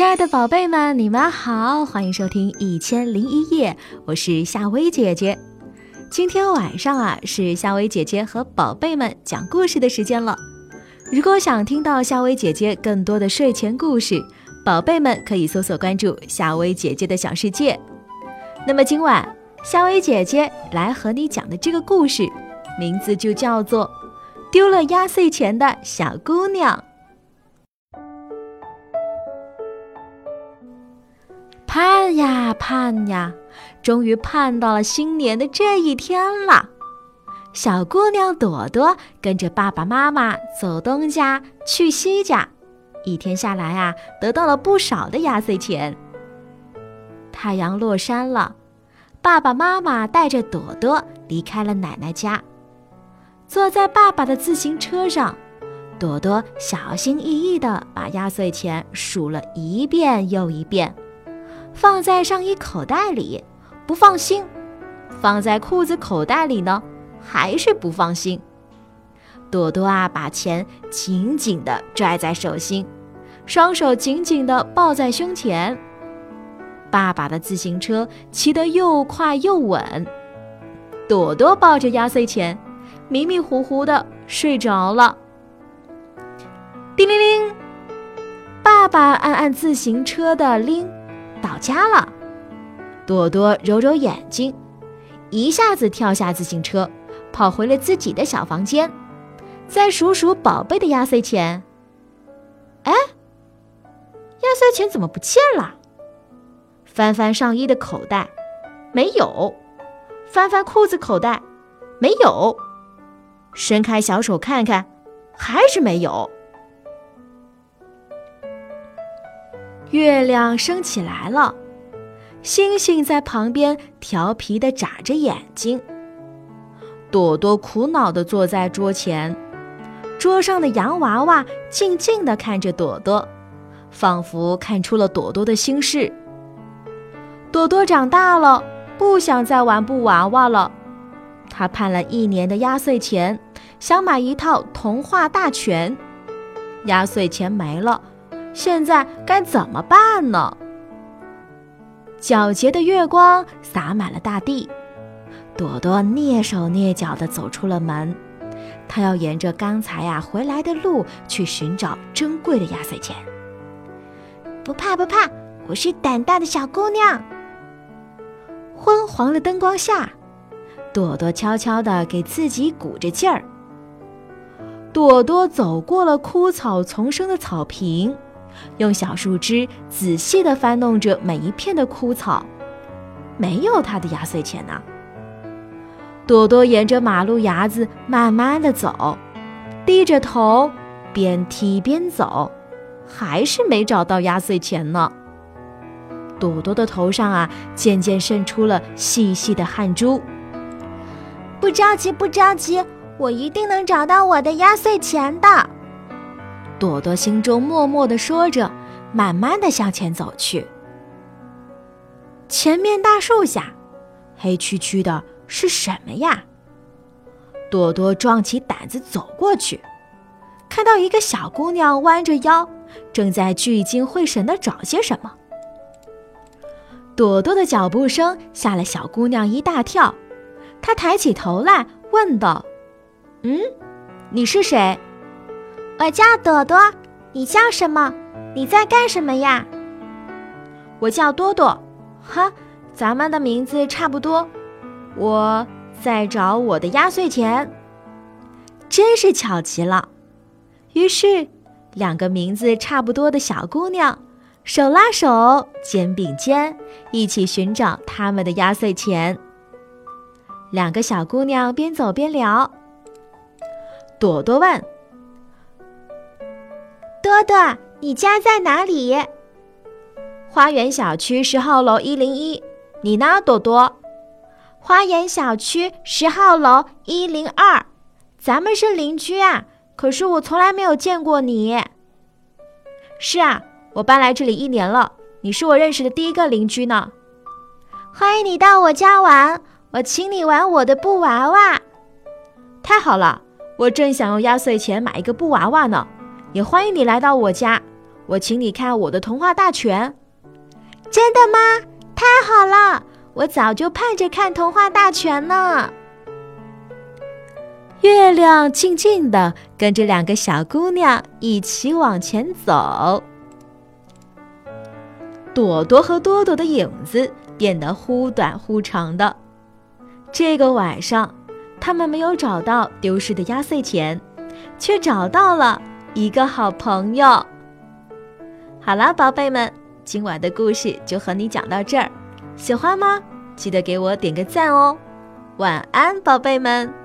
亲爱的宝贝们，你们好，欢迎收听《一千零一夜》，我是夏薇姐姐。今天晚上啊，是夏薇姐姐和宝贝们讲故事的时间了。如果想听到夏薇姐姐更多的睡前故事，宝贝们可以搜索关注夏薇姐姐的小世界。那么今晚，夏薇姐姐来和你讲的这个故事，名字就叫做《丢了压岁钱的小姑娘》。呀盼呀，终于盼到了新年的这一天了。小姑娘朵朵跟着爸爸妈妈走东家去西家，一天下来啊，得到了不少的压岁钱。太阳落山了，爸爸妈妈带着朵朵离开了奶奶家，坐在爸爸的自行车上，朵朵小心翼翼地把压岁钱数了一遍又一遍。放在上衣口袋里，不放心；放在裤子口袋里呢，还是不放心。朵朵啊，把钱紧紧地拽在手心，双手紧紧地抱在胸前。爸爸的自行车骑得又快又稳，朵朵抱着压岁钱，迷迷糊糊地睡着了。叮铃铃，爸爸按按自行车的铃。到家了，朵朵揉揉眼睛，一下子跳下自行车，跑回了自己的小房间，再数数宝贝的压岁钱。哎，压岁钱怎么不见了？翻翻上衣的口袋，没有；翻翻裤子口袋，没有；伸开小手看看，还是没有。月亮升起来了，星星在旁边调皮地眨着眼睛。朵朵苦恼地坐在桌前，桌上的洋娃娃静静地看着朵朵，仿佛看出了朵朵的心事。朵朵长大了，不想再玩布娃娃了。她盼了一年的压岁钱，想买一套童话大全，压岁钱没了。现在该怎么办呢？皎洁的月光洒满了大地，朵朵蹑手蹑脚地走出了门。她要沿着刚才呀回来的路去寻找珍贵的压岁钱。不怕不怕，我是胆大的小姑娘。昏黄的灯光下，朵朵悄悄地给自己鼓着劲儿。朵朵走过了枯草丛生的草坪。用小树枝仔细地翻弄着每一片的枯草，没有他的压岁钱呢。朵朵沿着马路牙子慢慢地走，低着头，边踢边走，还是没找到压岁钱呢。朵朵的头上啊，渐渐渗出了细细的汗珠。不着急，不着急，我一定能找到我的压岁钱的。朵朵心中默默地说着，慢慢地向前走去。前面大树下，黑黢黢的是什么呀？朵朵壮起胆子走过去，看到一个小姑娘弯着腰，正在聚精会神地找些什么。朵朵的脚步声吓了小姑娘一大跳，她抬起头来问道：“嗯，你是谁？”我叫朵朵，你叫什么？你在干什么呀？我叫多多，哈，咱们的名字差不多。我在找我的压岁钱，真是巧极了。于是，两个名字差不多的小姑娘手拉手、肩并肩，一起寻找他们的压岁钱。两个小姑娘边走边聊。朵朵问。多多，你家在哪里？花园小区十号楼一零一。你呢，朵朵？花园小区十号楼一零二。咱们是邻居啊，可是我从来没有见过你。是啊，我搬来这里一年了，你是我认识的第一个邻居呢。欢迎你到我家玩，我请你玩我的布娃娃。太好了，我正想用压岁钱买一个布娃娃呢。也欢迎你来到我家，我请你看我的童话大全。真的吗？太好了！我早就盼着看童话大全呢。月亮静静的跟着两个小姑娘一起往前走。朵朵和多多的影子变得忽短忽长的。这个晚上，他们没有找到丢失的压岁钱，却找到了一个好朋友。好啦，宝贝们，今晚的故事就和你讲到这儿，喜欢吗？记得给我点个赞哦。晚安，宝贝们。